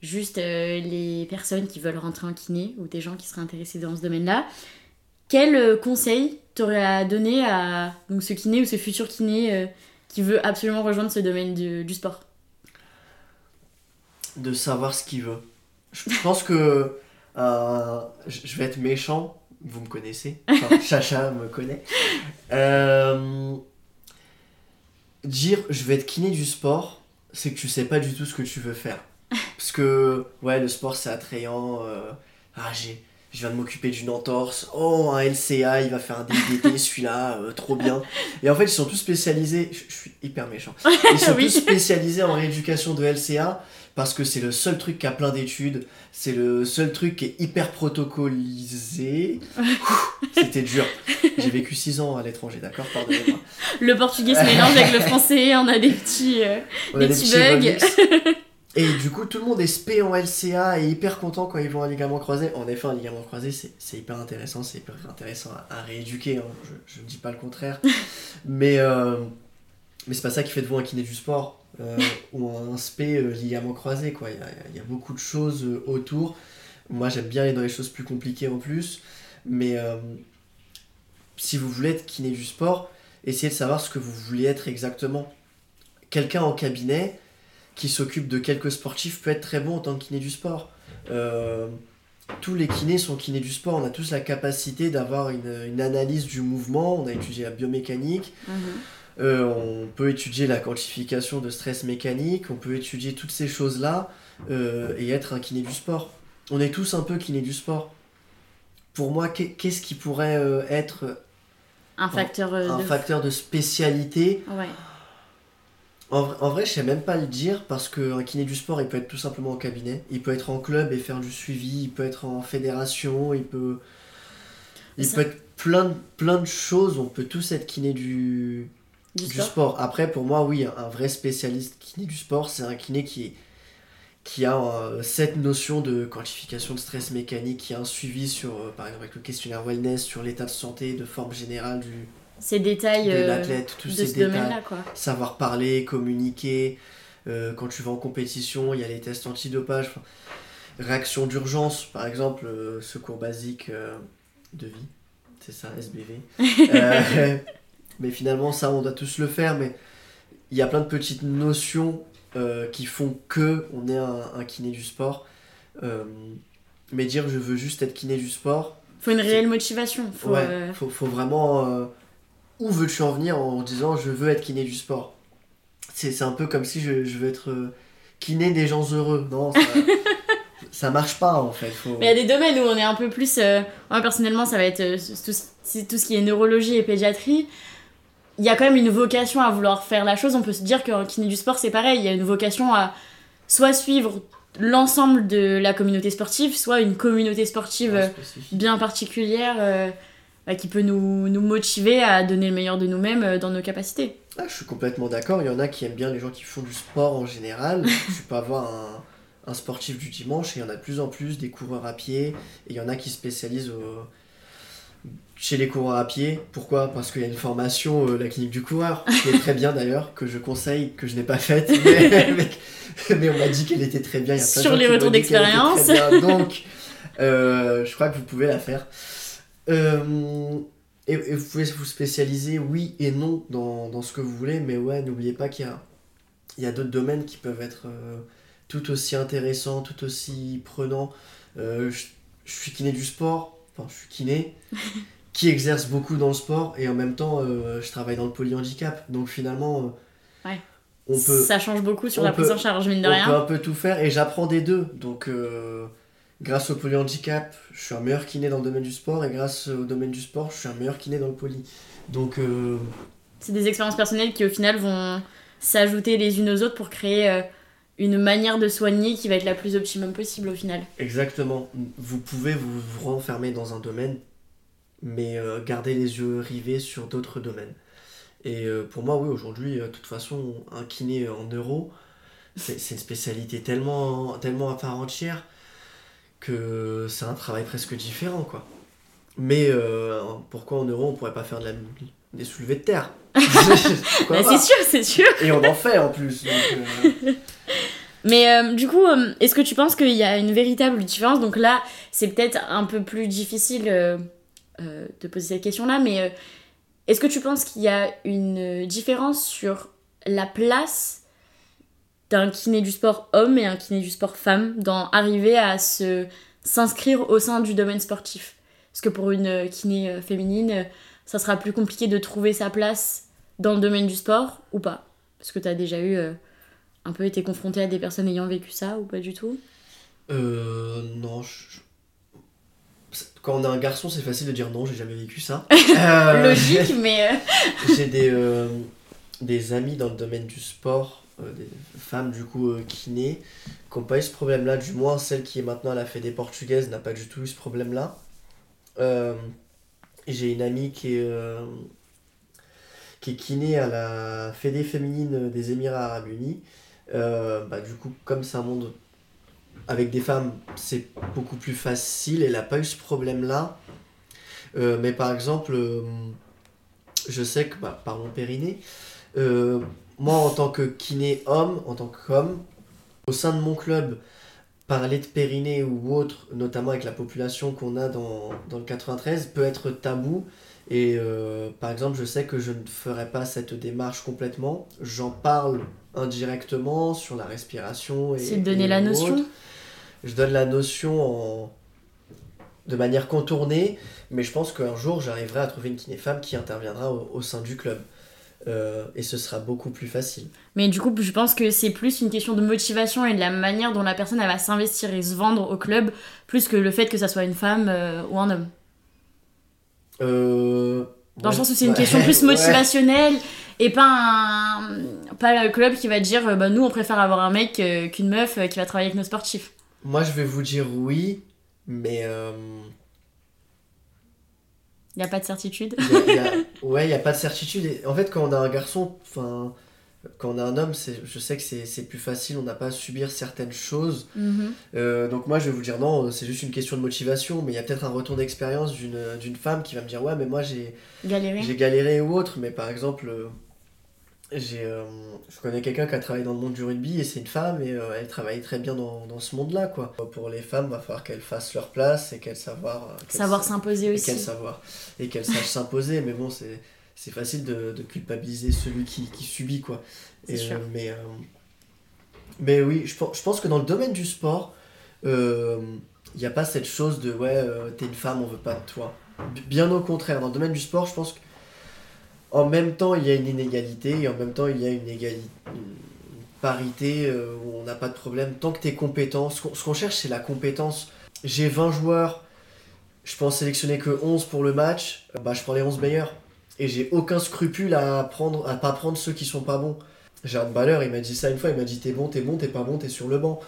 Speaker 1: juste les personnes qui veulent rentrer en kiné ou des gens qui seraient intéressés dans ce domaine-là, quel euh, conseil t'aurais à donner à donc, ce kiné ou ce futur kiné euh, qui veut absolument rejoindre ce domaine du, du sport?
Speaker 2: De savoir ce qu'il veut. Je pense que euh, je vais être méchant, vous me connaissez, enfin, Chacha me connaît. Euh, dire je vais être kiné du sport, c'est que tu sais pas du tout ce que tu veux faire. Parce que ouais, le sport c'est attrayant. ah j'ai je viens de m'occuper d'une entorse. Oh, un LCA, il va faire un DDT, celui-là, euh, trop bien. Et en fait, ils sont tous spécialisés. Je, je suis hyper méchant. Ils sont
Speaker 1: Oui.
Speaker 2: tous spécialisés en rééducation de LCA parce que c'est le seul truc qui a plein d'études. C'est le seul truc qui est hyper protocolisé. C'était dur. J'ai vécu 6 ans à l'étranger, d'accord Pardonnez-moi.
Speaker 1: Le portugais se mélange avec le français, on a des petits. euh, Des
Speaker 2: a des
Speaker 1: petits bugs.
Speaker 2: Et du coup, tout le monde est spé en LCA et hyper content quand ils vont un ligament croisé. En effet, un ligament croisé, c'est hyper intéressant, c'est hyper intéressant à, à rééduquer. hein. Je, je ne dis pas le contraire. mais euh, mais c'est pas ça qui fait de vous un kiné du sport euh, ou un spé euh, ligament croisé. quoi. Il y a, il y a beaucoup de choses euh, autour. Moi, j'aime bien aller dans les choses plus compliquées en plus. Mais si vous voulez être kiné du sport, essayez de savoir ce que vous voulez être exactement. Quelqu'un en cabinet qui s'occupe de quelques sportifs peut être très bon en tant que kiné du sport. Euh, tous les kinés sont kinés du sport, on a tous la capacité d'avoir une, une analyse du mouvement, on a étudié la biomécanique,
Speaker 1: mhm.
Speaker 2: euh, on peut étudier la quantification de stress mécanique, on peut étudier toutes ces choses-là euh, et être un kiné du sport. On est tous un peu kiné du sport. Pour moi, qu'est- qu'est-ce qui pourrait être
Speaker 1: Un facteur
Speaker 2: un
Speaker 1: de.
Speaker 2: facteur de spécialité?
Speaker 1: Ouais.
Speaker 2: En, vrai- en vrai, je sais même pas le dire parce qu'un kiné du sport, il peut être tout simplement en cabinet. Il peut être en club et faire du suivi. Il peut être en fédération. Il peut. Il
Speaker 1: Ça-
Speaker 2: peut être plein de, plein de choses. On peut tous être kiné du,
Speaker 1: Du
Speaker 2: du
Speaker 1: sport.
Speaker 2: sport. Après, pour moi, oui, un vrai spécialiste kiné du sport, c'est un kiné qui, qui a euh, cette notion de quantification de stress mécanique, qui a un suivi sur, euh, par exemple, avec le questionnaire wellness, sur l'état de santé, de forme générale du,
Speaker 1: Ces détails
Speaker 2: de
Speaker 1: euh,
Speaker 2: l'athlète, tous
Speaker 1: de
Speaker 2: ces
Speaker 1: ce
Speaker 2: détails
Speaker 1: quoi.
Speaker 2: savoir parler, communiquer. euh, quand tu vas en compétition, il y a les tests antidopage. enfin, réaction d'urgence, par exemple, euh, secours basique euh, de vie. C'est ça, SBV. Mais finalement, ça, on doit tous le faire. Mais il y a plein de petites notions qui font que on est un, un kiné du sport. Mais dire je veux juste être kiné du sport,
Speaker 1: Faut une réelle motivation. Faut,
Speaker 2: ouais, faut, faut vraiment. Où veux-tu en venir en disant je veux être kiné du sport? C'est un peu comme si je, je veux être euh, kiné des gens heureux. Non, ça, ça marche pas en fait. Faut...
Speaker 1: Mais il y a des domaines où on est un peu plus. euh, Moi, personnellement, ça va être euh, tout, tout ce qui est neurologie et pédiatrie. il y a quand même une vocation à vouloir faire la chose. On peut se dire qu'en kiné du sport, c'est pareil. Il y a une vocation à soit suivre l'ensemble de la communauté sportive, soit une communauté sportive bien particulière qui peut nous, nous motiver à donner le meilleur de nous-mêmes euh, dans nos capacités.
Speaker 2: Ah, je suis complètement d'accord. Il y en a qui aiment bien les gens qui font du sport en général. tu peux avoir un, un sportif du dimanche et il y en a de plus en plus des coureurs à pied. Et il y en a qui spécialisent au- chez les coureurs à pied. Pourquoi? Parce qu'il y a une formation, euh, la clinique du coureur, qui est très bien d'ailleurs, que je conseille, que je n'ai pas faite. Mais, mais- mais on m'a dit qu'elle était très bien. Il y a plein de
Speaker 1: Sur les retours d'expérience.
Speaker 2: Donc, euh, je crois que vous pouvez la faire. Euh, et, et vous pouvez vous spécialiser, oui et non, dans, dans ce que vous voulez, mais ouais, n'oubliez pas qu'il y a, il y a d'autres domaines qui peuvent être euh, tout aussi intéressants, tout aussi prenants. Euh, je, je suis kiné du sport, enfin, je suis kiné, qui exerce beaucoup dans le sport, et en même temps, je travaille dans le polyhandicap. Donc finalement,
Speaker 1: Ouais.
Speaker 2: on peut,
Speaker 1: Ça change beaucoup sur
Speaker 2: on
Speaker 1: la prise en charge, mine de
Speaker 2: on
Speaker 1: rien.
Speaker 2: peut un peu tout faire, et j'apprends des deux. Donc, grâce au polyhandicap, je suis un meilleur kiné dans le domaine du sport, et grâce au domaine du sport, je suis un meilleur kiné dans le poly. Donc, euh,
Speaker 1: C'est des expériences personnelles qui au final vont s'ajouter les unes aux autres pour créer euh, une manière de soigner qui va être la plus optimum possible au final.
Speaker 2: Exactement. Vous pouvez vous, vous renfermer dans un domaine, mais euh, garder les yeux rivés sur d'autres domaines. Et pour moi, oui, aujourd'hui, de toute façon, un kiné en euro, c'est c'est une spécialité tellement, tellement à part entière que c'est un travail presque différent, quoi. Mais euh, pourquoi en euro, on pourrait pas faire de la, des soulevés de terre?
Speaker 1: Bah, c'est sûr, c'est sûr.
Speaker 2: Et on en fait en plus. donc, euh,
Speaker 1: Mais euh, du coup, est-ce que tu penses qu'il y a une véritable différence? Donc là, c'est peut-être un peu plus difficile de poser cette question-là, mais est-ce que tu penses qu'il y a une différence sur la place d'un kiné du sport homme et un kiné du sport femme dans arriver à se s'inscrire au sein du domaine sportif Parce que pour une kiné euh, féminine, euh, ça sera plus compliqué de trouver sa place dans le domaine du sport ou pas Parce que tu as déjà eu euh, un peu été confronté à des personnes ayant vécu ça ou pas du tout?
Speaker 2: Euh, non, je- quand on a un garçon, c'est facile de dire non, j'ai jamais vécu ça. Euh,
Speaker 1: Logique, mais. euh,
Speaker 2: J'ai des, euh, des amis dans le domaine du sport, euh, des femmes du coup euh, kiné, qui n'ont pas eu ce problème-là, du moins celle qui est maintenant à la Fédé portugaise n'a pas du tout eu ce problème-là. Euh, J'ai une amie qui est, euh, qui est à la Fédé féminine des Émirats Arabes Unis. Euh, bah, du coup, comme c'est un monde avec des femmes, c'est beaucoup plus facile. Elle n'a pas eu ce problème-là. Euh, mais par exemple, euh, je sais que bah, par mon périnée, euh, moi en tant que kiné homme, en tant qu'homme, au sein de mon club, parler de périnée ou autre, notamment avec la population qu'on a dans, dans le 93, peut être tabou. Et euh, par exemple, je sais que je ne ferai pas cette démarche complètement. J'en parle indirectement sur la respiration et.
Speaker 1: C'est de donner
Speaker 2: et
Speaker 1: la notion.
Speaker 2: Je donne la notion en... de manière contournée, mais je pense qu'un jour j'arriverai à trouver une kiné femme qui interviendra au, au sein du club. Euh, et ce sera beaucoup plus facile.
Speaker 1: Mais du coup, je pense que c'est plus une question de motivation et de la manière dont la personne elle va s'investir et se vendre au club, plus que le fait que ça soit une femme euh, ou un homme.
Speaker 2: Euh,
Speaker 1: Dans le sens où c'est une
Speaker 2: ouais,
Speaker 1: question plus
Speaker 2: ouais.
Speaker 1: motivationnelle et pas un pas le club qui va dire euh, bah nous on préfère avoir un mec qu'une meuf qui va travailler avec nos sportifs.
Speaker 2: Moi je vais vous dire oui, mais
Speaker 1: Il y a pas de certitude.
Speaker 2: y a- y a- ouais, il n'y a pas de certitude. Et en fait, quand on a un garçon, enfin, quand on a un homme, c'est- je sais que c'est c'est plus facile, on n'a pas à subir certaines choses.
Speaker 1: Mhm.
Speaker 2: Euh, donc moi je vais vous dire non, c'est juste une question de motivation, mais il y a peut-être un retour d'expérience d'une d'une femme qui va me dire ouais mais moi j'ai galéré ou autre, mais par exemple euh, j'ai euh, je connais quelqu'un qui a travaillé dans le monde du rugby et c'est une femme et euh, elle travaille très bien dans, dans ce monde-là quoi. Pour les femmes, va falloir qu'elles fassent leur place et qu'elles savoir euh,
Speaker 1: Savoir
Speaker 2: sa-
Speaker 1: s'imposer aussi.
Speaker 2: qu'elles savoir et qu'elles sachent s'imposer, mais bon c'est c'est facile de, de culpabiliser celui qui, qui subit quoi.
Speaker 1: C'est
Speaker 2: Et,
Speaker 1: sûr.
Speaker 2: euh, mais, mais oui, je, pense- je pense que dans le domaine du sport, il n'y a pas cette chose de ouais, t'es une femme, on veut pas de toi. Bien au contraire, dans le domaine du sport, je pense qu'en même temps, il y a une inégalité et en même temps, il y a une égalité. Une parité euh, où on n'a pas de problème tant que tu es compétent. Ce qu'on cherche, c'est la compétence. J'ai 20 joueurs, je peux en sélectionner que 11 pour le match, bah, je prends les 11 meilleurs. Et j'ai aucun scrupule à prendre, à pas prendre ceux qui sont pas bons. J'ai un balleur, il m'a dit ça une fois, il m'a dit t'es bon, t'es bon, t'es pas bon, t'es sur le banc.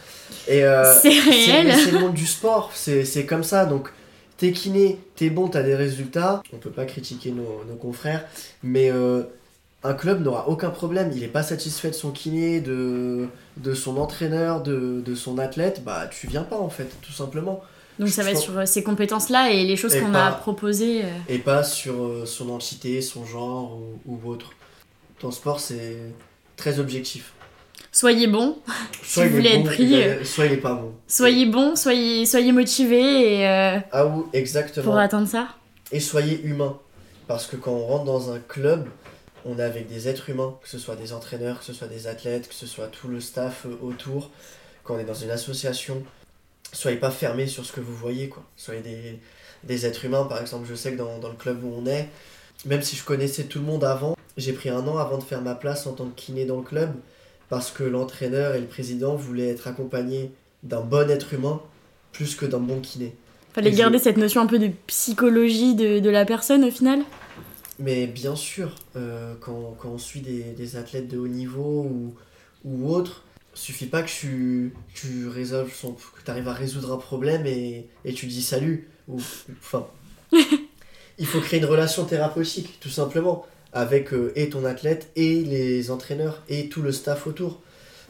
Speaker 2: Et euh,
Speaker 1: C'est réel.
Speaker 2: C'est le monde du sport, c'est c'est comme ça. Donc t'es kiné, t'es bon, t'as des résultats. On peut pas critiquer nos, nos confrères, mais euh, un club n'aura aucun problème. Il est pas satisfait de son kiné, de, de son entraîneur, de, de son athlète. Bah tu viens pas en fait, tout simplement.
Speaker 1: Donc ça va être sur euh, ces compétences-là et les choses qu'on a proposées. euh,
Speaker 2: et pas sur son entité, son genre ou, ou autre. Le sport, c'est très objectif.
Speaker 1: Soyez bons,
Speaker 2: Soit
Speaker 1: vous voulez être
Speaker 2: bon,
Speaker 1: pris,
Speaker 2: il est- soit il est pas bon.
Speaker 1: soyez bons, soyez, soyez motivés et, euh,
Speaker 2: Ah oui, exactement.
Speaker 1: pour atteindre ça.
Speaker 2: Et soyez humain. Parce que quand on rentre dans un club, on est avec des êtres humains, que ce soit des entraîneurs, que ce soit des athlètes, que ce soit tout le staff euh, autour. Quand on est dans une association, soyez pas fermés sur ce que vous voyez, quoi. Soyez des, des êtres humains. Par exemple, je sais que dans, dans le club où on est, même si je connaissais tout le monde avant, j'ai pris un an avant de faire ma place en tant que kiné dans le club, parce que l'entraîneur et le président voulaient être accompagnés d'un bon être humain plus que d'un bon kiné.
Speaker 1: Fallait
Speaker 2: Et je-
Speaker 1: garder cette notion un peu de psychologie de, de la personne au final?
Speaker 2: Mais bien sûr, euh, quand, quand on suit des, des athlètes de haut niveau ou, ou autres, suffit pas que tu, tu résolves son, que tu arrives à résoudre un problème et, et tu dis salut. Ou, enfin, il faut créer une relation thérapeutique, tout simplement, avec euh, et ton athlète et les entraîneurs et tout le staff autour.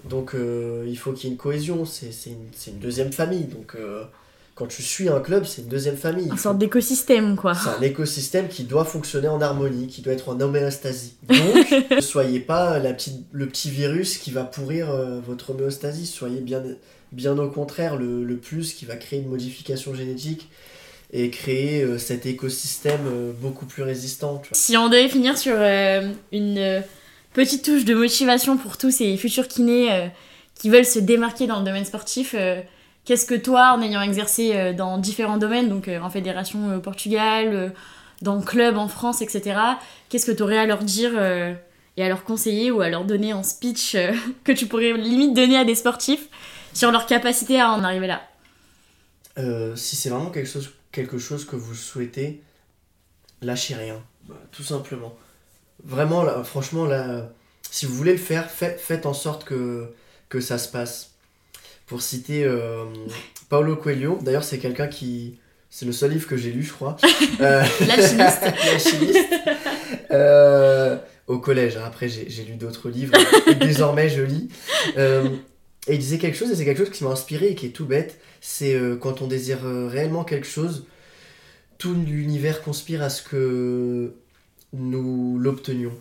Speaker 2: Donc euh, il faut qu'il y ait une cohésion, c'est une, une deuxième famille. Donc euh, quand tu suis un club, c'est une deuxième famille. Il
Speaker 1: Une sorte d'écosystème quoi.
Speaker 2: c'est un écosystème qui doit fonctionner en harmonie, qui doit être en homéostasie. Donc, ne soyez pas la petite, le petit virus qui va pourrir euh, votre homéostasie. Soyez bien, bien au contraire le, le plus qui va créer une modification génétique et créer euh, cet écosystème euh, beaucoup plus résistant. tu vois.
Speaker 1: Si on devait finir sur euh, une petite touche de motivation pour tous ces futurs kinés qui veulent se démarquer dans le domaine sportif, qu'est-ce que toi, en ayant exercé dans différents domaines, donc en fédération au Portugal, dans le club en France, etc., qu'est-ce que tu aurais à leur dire et à leur conseiller ou à leur donner en speech que tu pourrais limite donner à des sportifs sur leur capacité à en arriver là?
Speaker 2: Si c'est vraiment quelque chose, quelque chose que vous souhaitez, lâchez rien. Bah, tout simplement. Vraiment, là, franchement, là, si vous voulez le faire, fait- faites en sorte que, que ça se passe. Pour citer euh, Paulo Coelho, d'ailleurs, c'est quelqu'un qui. C'est le seul livre que j'ai lu, je crois. Euh,
Speaker 1: L'alchimiste.
Speaker 2: L'alchimiste. Euh, au collège, hein. après j'ai j'ai lu d'autres livres et désormais je lis. Euh, et il disait quelque chose, et c'est quelque chose qui m'a inspiré et qui est tout bête. C'est euh, quand on désire euh, réellement quelque chose, tout l'univers conspire à ce que nous l'obtenions.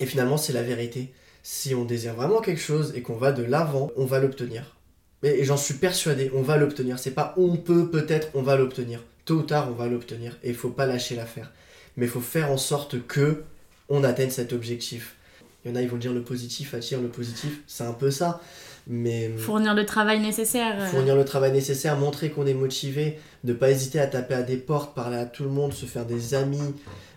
Speaker 2: Et finalement, c'est la vérité. Si on désire vraiment quelque chose et qu'on va de l'avant, on va l'obtenir. Et, j'en suis persuadé, on va l'obtenir. C'est pas on peut, peut-être, on va l'obtenir. Tôt ou tard, on va l'obtenir. Et il faut pas lâcher l'affaire. Mais il faut faire en sorte que on atteigne cet objectif. Il y en a, ils vont dire le positif attire le positif. C'est un peu ça. Mais
Speaker 1: Fournir le travail nécessaire. euh,
Speaker 2: fournir le travail nécessaire, montrer qu'on est motivé, ne pas hésiter à taper à des portes, parler à tout le monde, se faire des amis.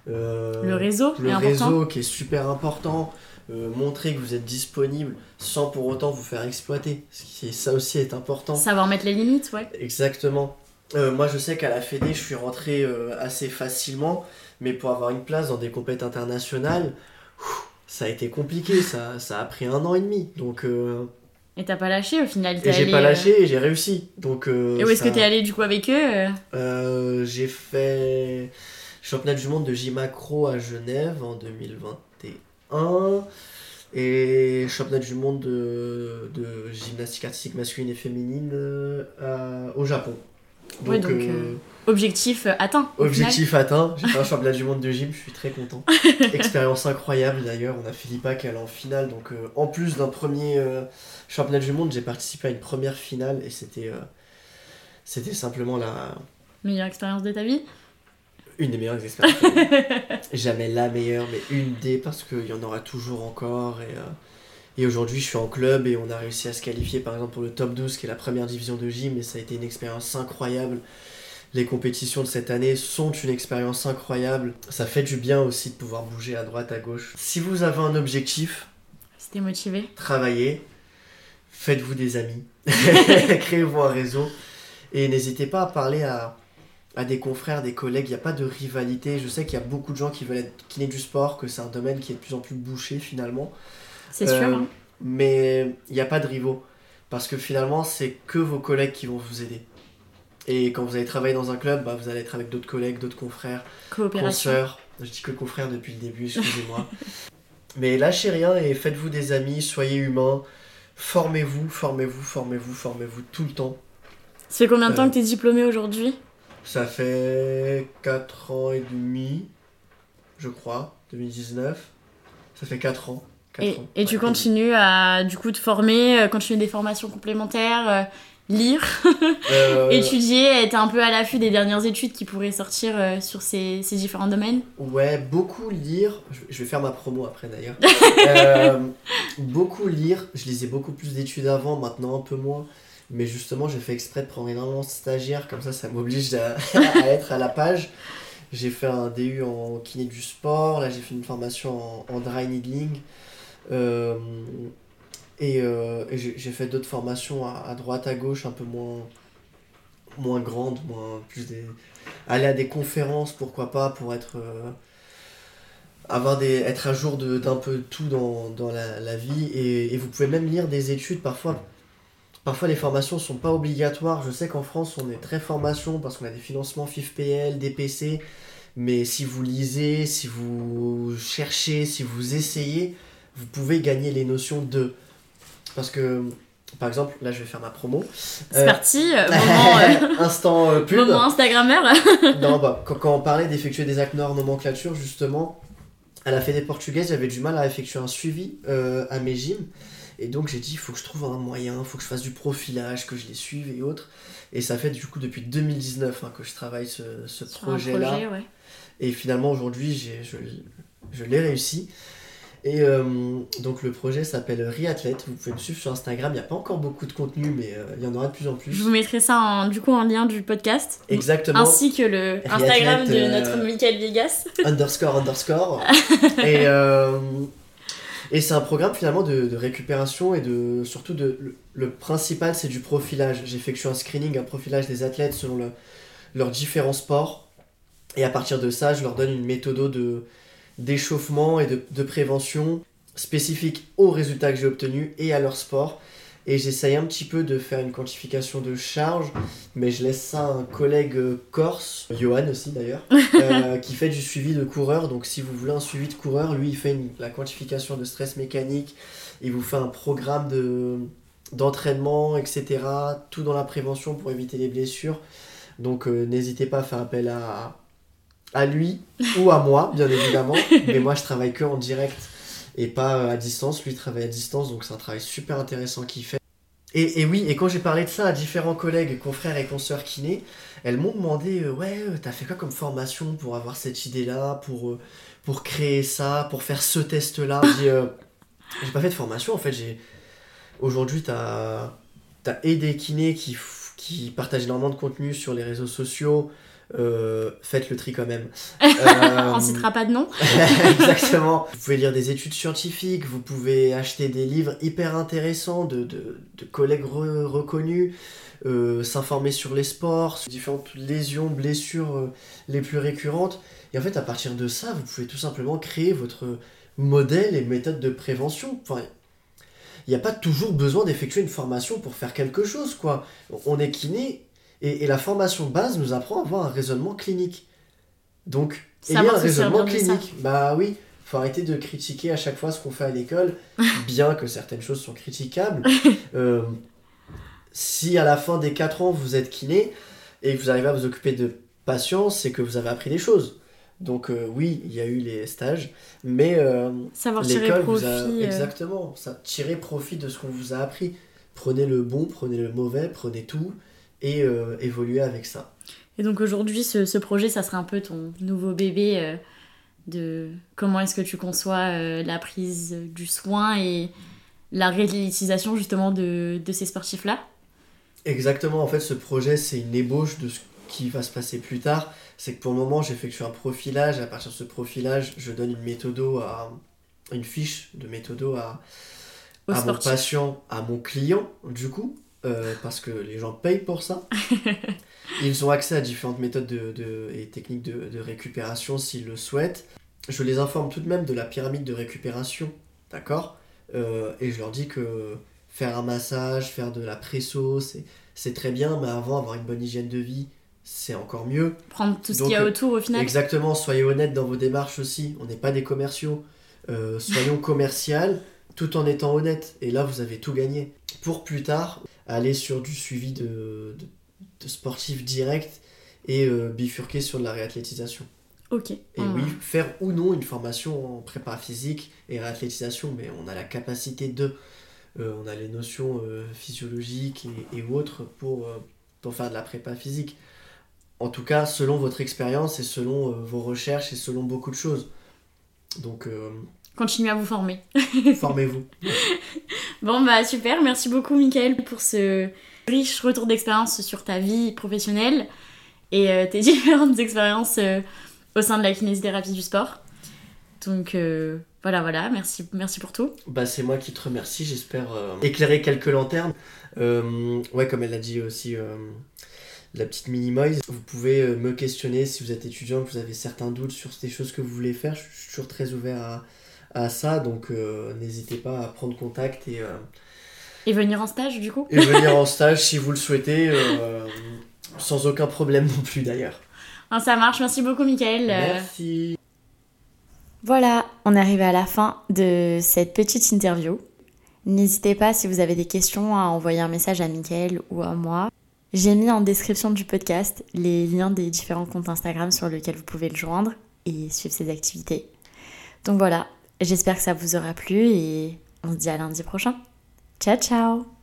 Speaker 2: euh,
Speaker 1: Le réseau
Speaker 2: le
Speaker 1: est important.
Speaker 2: réseau qui est super important, euh, montrer que vous êtes disponible sans pour autant vous faire exploiter. Ce qui- Ça aussi est important.
Speaker 1: Savoir mettre les limites, ouais.
Speaker 2: Exactement. Euh, moi je sais qu'à la Fédé je suis rentré euh, assez facilement, mais pour avoir une place dans des compétitions internationales, ça a été compliqué, ça, ça a pris un an et demi. Donc
Speaker 1: Et t'as pas lâché au final.
Speaker 2: et j'ai pas
Speaker 1: euh,
Speaker 2: lâché et j'ai réussi. Donc euh,
Speaker 1: Et où est-ce
Speaker 2: ça-
Speaker 1: que t'es allé du coup avec eux euh
Speaker 2: j'ai fait championnat du monde de J-Macro à Genève en 2021 et championnat du monde de, de gymnastique artistique masculine et féminine à- au Japon.
Speaker 1: Ouais, donc, Objectif atteint.
Speaker 2: objectif atteint, j'ai fait un championnat du monde de gym, je suis très content. Expérience incroyable d'ailleurs, on a qui est allée en finale, donc euh, en plus d'un premier euh, championnat du monde, j'ai participé à une première finale et c'était euh, c'était simplement la.
Speaker 1: Meilleure expérience de ta vie?
Speaker 2: Une des meilleures expériences. Jamais la meilleure, mais une des parce qu'il y en aura toujours encore. Et, et aujourd'hui, je suis en club et on a réussi à se qualifier par exemple pour le top 12, qui est la première division de gym, et ça a été une expérience incroyable. Les compétitions de cette année sont une expérience incroyable. Ça fait du bien aussi de pouvoir bouger à droite, à gauche. Si vous avez un objectif,
Speaker 1: C'était motivé.
Speaker 2: travaillez, faites-vous des amis, créez-vous un réseau et n'hésitez pas à parler à, à des confrères, des collègues, il n'y a pas de rivalité. Je sais qu'il y a beaucoup de gens qui veulent être kiné du sport, que c'est un domaine qui est de plus en plus bouché finalement.
Speaker 1: C'est sûr.
Speaker 2: Euh,
Speaker 1: hein.
Speaker 2: Mais il n'y a pas de rivaux. Parce que finalement, c'est que vos collègues qui vont vous aider. Et quand vous allez travailler dans un club, bah, vous allez être avec d'autres collègues, d'autres confrères, consoeurs. Je dis que confrères depuis le début, excusez-moi. Mais lâchez rien et faites-vous des amis, soyez humains. Formez-vous, formez-vous, formez-vous, formez-vous tout le temps.
Speaker 1: Ça fait combien de temps
Speaker 2: Euh.
Speaker 1: que tu es diplômé aujourd'hui?
Speaker 2: Ça fait 4 ans et demi, je crois, 2019. Ça fait 4 ans.
Speaker 1: Et,
Speaker 2: ans.
Speaker 1: et tu continues à du coup te former, euh, continuer des formations complémentaires, euh, lire,
Speaker 2: Euh,
Speaker 1: étudier, être un peu à l'affût des dernières études qui pourraient sortir euh, sur ces, ces différents domaines
Speaker 2: Ouais, beaucoup lire. Je vais faire ma promo après d'ailleurs. Euh, beaucoup lire. Je lisais beaucoup plus d'études avant, maintenant un peu moins. Mais justement, j'ai fait exprès de prendre énormément de stagiaires, comme ça, ça m'oblige à, à être à la page. J'ai fait un DU en kiné du sport, là j'ai fait une formation en, en dry needling. Et euh, j'ai fait d'autres formations à, droite, à gauche, un peu moins, moins grandes, moins, plus des... aller à des conférences, pourquoi pas, pour être... euh, avoir des, être à jour d'un peu tout dans, dans la, la vie. Et, et vous pouvez même lire des études parfois. Parfois les formations sont pas obligatoires. Je sais qu'en France on est très formation parce qu'on a des financements FIFPL DPC mais si vous lisez si vous cherchez si vous essayez vous pouvez gagner les notions de parce que par exemple là je vais faire ma promo
Speaker 1: C'est
Speaker 2: Euh,
Speaker 1: parti, euh, moment, euh,
Speaker 2: instant pub
Speaker 1: moment Instagrammeur.
Speaker 2: non, bah, quand, on parlait d'effectuer des actes nord nomenclature, justement, à la Fédé portugaise, j'avais du mal à effectuer un suivi à mes gyms. Et donc j'ai dit, il faut que je trouve un moyen, il faut que je fasse du profilage, que je les suive et autres. Et ça fait du coup depuis 2019 hein, que je travaille ce, ce projet-là.
Speaker 1: projet, ouais.
Speaker 2: Et finalement aujourd'hui, j'ai- je, je l'ai réussi. Et euh, donc le projet s'appelle Riathlète. Vous pouvez me suivre sur Instagram. Il n'y a pas encore beaucoup de contenu, mais euh, il y en aura de plus en plus.
Speaker 1: Je vous mettrai ça en, du coup en lien du podcast.
Speaker 2: Exactement.
Speaker 1: Ainsi que le Instagram de
Speaker 2: euh,
Speaker 1: notre Michael Vegas.
Speaker 2: underscore underscore. et et c'est un programme finalement de, de récupération et de surtout de le, le principal c'est du profilage. J'effectue un screening, un profilage des athlètes selon le- leurs différents sports et à partir de ça je leur donne une méthode de d'échauffement et de, de prévention spécifique aux résultats que j'ai obtenus et à leur sport. Et j'essaye un petit peu de faire une quantification de charge, mais je laisse ça à un collègue euh, corse, Johan aussi d'ailleurs, euh, qui fait du suivi de coureurs. Donc si vous voulez un suivi de coureur, lui il fait une- la quantification de stress mécanique, il vous fait un programme de d'entraînement, etc. Tout dans la prévention pour éviter les blessures. Donc euh, n'hésitez pas à faire appel à, à lui ou à moi, bien évidemment. Mais moi je travaille que en direct et pas euh, à distance. Lui il travaille à distance, donc c'est un travail super intéressant qu'il fait. Et, et oui, et quand j'ai parlé de ça à différents collègues, confrères et consoeurs kinés, elles m'ont demandé euh, Ouais, euh, t'as fait quoi comme formation pour avoir cette idée-là, pour, euh, pour créer ça, pour faire ce test-là? J'ai euh, pas fait de formation, en fait, j'ai. Aujourd'hui, t'as as des kinés qui, qui partagent énormément de contenu sur les réseaux sociaux. Euh, faites le tri quand même. Euh,
Speaker 1: On citera pas de nom.
Speaker 2: Exactement. Vous pouvez lire des études scientifiques, vous pouvez acheter des livres hyper intéressants de, de, de collègues re- reconnus, euh, s'informer sur les sports, sur différentes lésions, blessures euh, les plus récurrentes. Et en fait, à partir de ça, vous pouvez tout simplement créer votre modèle et méthode de prévention. Enfin, il n'y a pas toujours besoin d'effectuer une formation pour faire quelque chose, quoi. On est kiné et, et la formation de base nous apprend à avoir un raisonnement clinique. Donc, ayez
Speaker 1: Savoir
Speaker 2: un
Speaker 1: se
Speaker 2: raisonnement clinique. Bah oui, faut arrêter de critiquer à chaque fois ce qu'on fait à l'école, bien que certaines choses sont critiquables. Euh, si à la fin des 4 ans vous êtes kiné et que vous arrivez à vous occuper de patients, c'est que vous avez appris des choses. Donc euh, oui, il y a eu les stages, mais euh,
Speaker 1: Savoir tirer
Speaker 2: l'école
Speaker 1: profit.
Speaker 2: vous a...
Speaker 1: euh,
Speaker 2: Exactement, ça, tirez profit de ce qu'on vous a appris. Prenez le bon, prenez le mauvais, prenez tout et euh, évoluez avec ça.
Speaker 1: Et donc aujourd'hui, ce, ce projet, ça serait un peu ton nouveau bébé euh, de comment est-ce que tu conçois euh, la prise du soin et la réalisation justement de, de ces sportifs-là?
Speaker 2: Exactement, en fait, ce projet, c'est une ébauche de ce qui va se passer plus tard. C'est que pour le moment, j'effectue un profilage. À partir de ce profilage, je donne une méthodo à une fiche de méthodo à, à mon patient, à mon client, du coup. Euh, parce que les gens payent pour ça. Ils ont accès à différentes méthodes de, et techniques de, récupération s'ils le souhaitent. Je les informe tout de même de la pyramide de récupération, d'accord? Euh, Et je leur dis que faire un massage, faire de la presso, c'est très bien, mais avant, avoir une bonne hygiène de vie, c'est encore mieux.
Speaker 1: Prendre tout ce qu'il y a autour au final.
Speaker 2: Exactement, soyez honnête dans vos démarches aussi. On n'est pas des commerciaux. Euh, soyons commercial tout en étant honnête. Et là, vous avez tout gagné. Pour plus tard, aller sur du suivi de, de, sportif direct et euh, bifurquer sur de la réathlétisation.
Speaker 1: Ok.
Speaker 2: Et oui, faire ou non une formation en prépa physique et réathlétisation, mais on a la capacité de. Euh, on a les notions physiologiques et, et, autres pour, pour faire de la prépa physique. En tout cas, selon votre expérience et selon vos recherches et selon beaucoup de choses. Donc,
Speaker 1: Continuez à vous former.
Speaker 2: Formez-vous.
Speaker 1: bon, bah super. Merci beaucoup, Michael, pour ce riche retour d'expérience sur ta vie professionnelle et euh, tes différentes expériences euh, au sein de la kinésithérapie du sport. Donc euh, voilà, voilà, merci, merci pour tout.
Speaker 2: Bah, c'est moi qui te remercie, j'espère éclairer quelques lanternes. ouais, comme elle l'a dit aussi, la petite mini -moise. vous pouvez me questionner si vous êtes étudiant, que vous avez certains doutes sur des choses que vous voulez faire. Je suis toujours très ouvert à, à ça, donc euh, n'hésitez pas à prendre contact et... Euh,
Speaker 1: et venir en stage du coup
Speaker 2: Et venir en stage si vous le souhaitez, euh, sans aucun problème non plus d'ailleurs.
Speaker 1: Ah, ça marche, merci beaucoup Mickaël.
Speaker 2: Merci.
Speaker 1: Voilà, on est arrivé à la fin de cette petite interview. N'hésitez pas si vous avez des questions à envoyer un message à Mickaël ou à moi. J'ai mis en description du podcast les liens des différents comptes Instagram sur lesquels vous pouvez le joindre et suivre ses activités. Donc voilà, J'espère que ça vous aura plu et on se dit à lundi prochain. Ciao ciao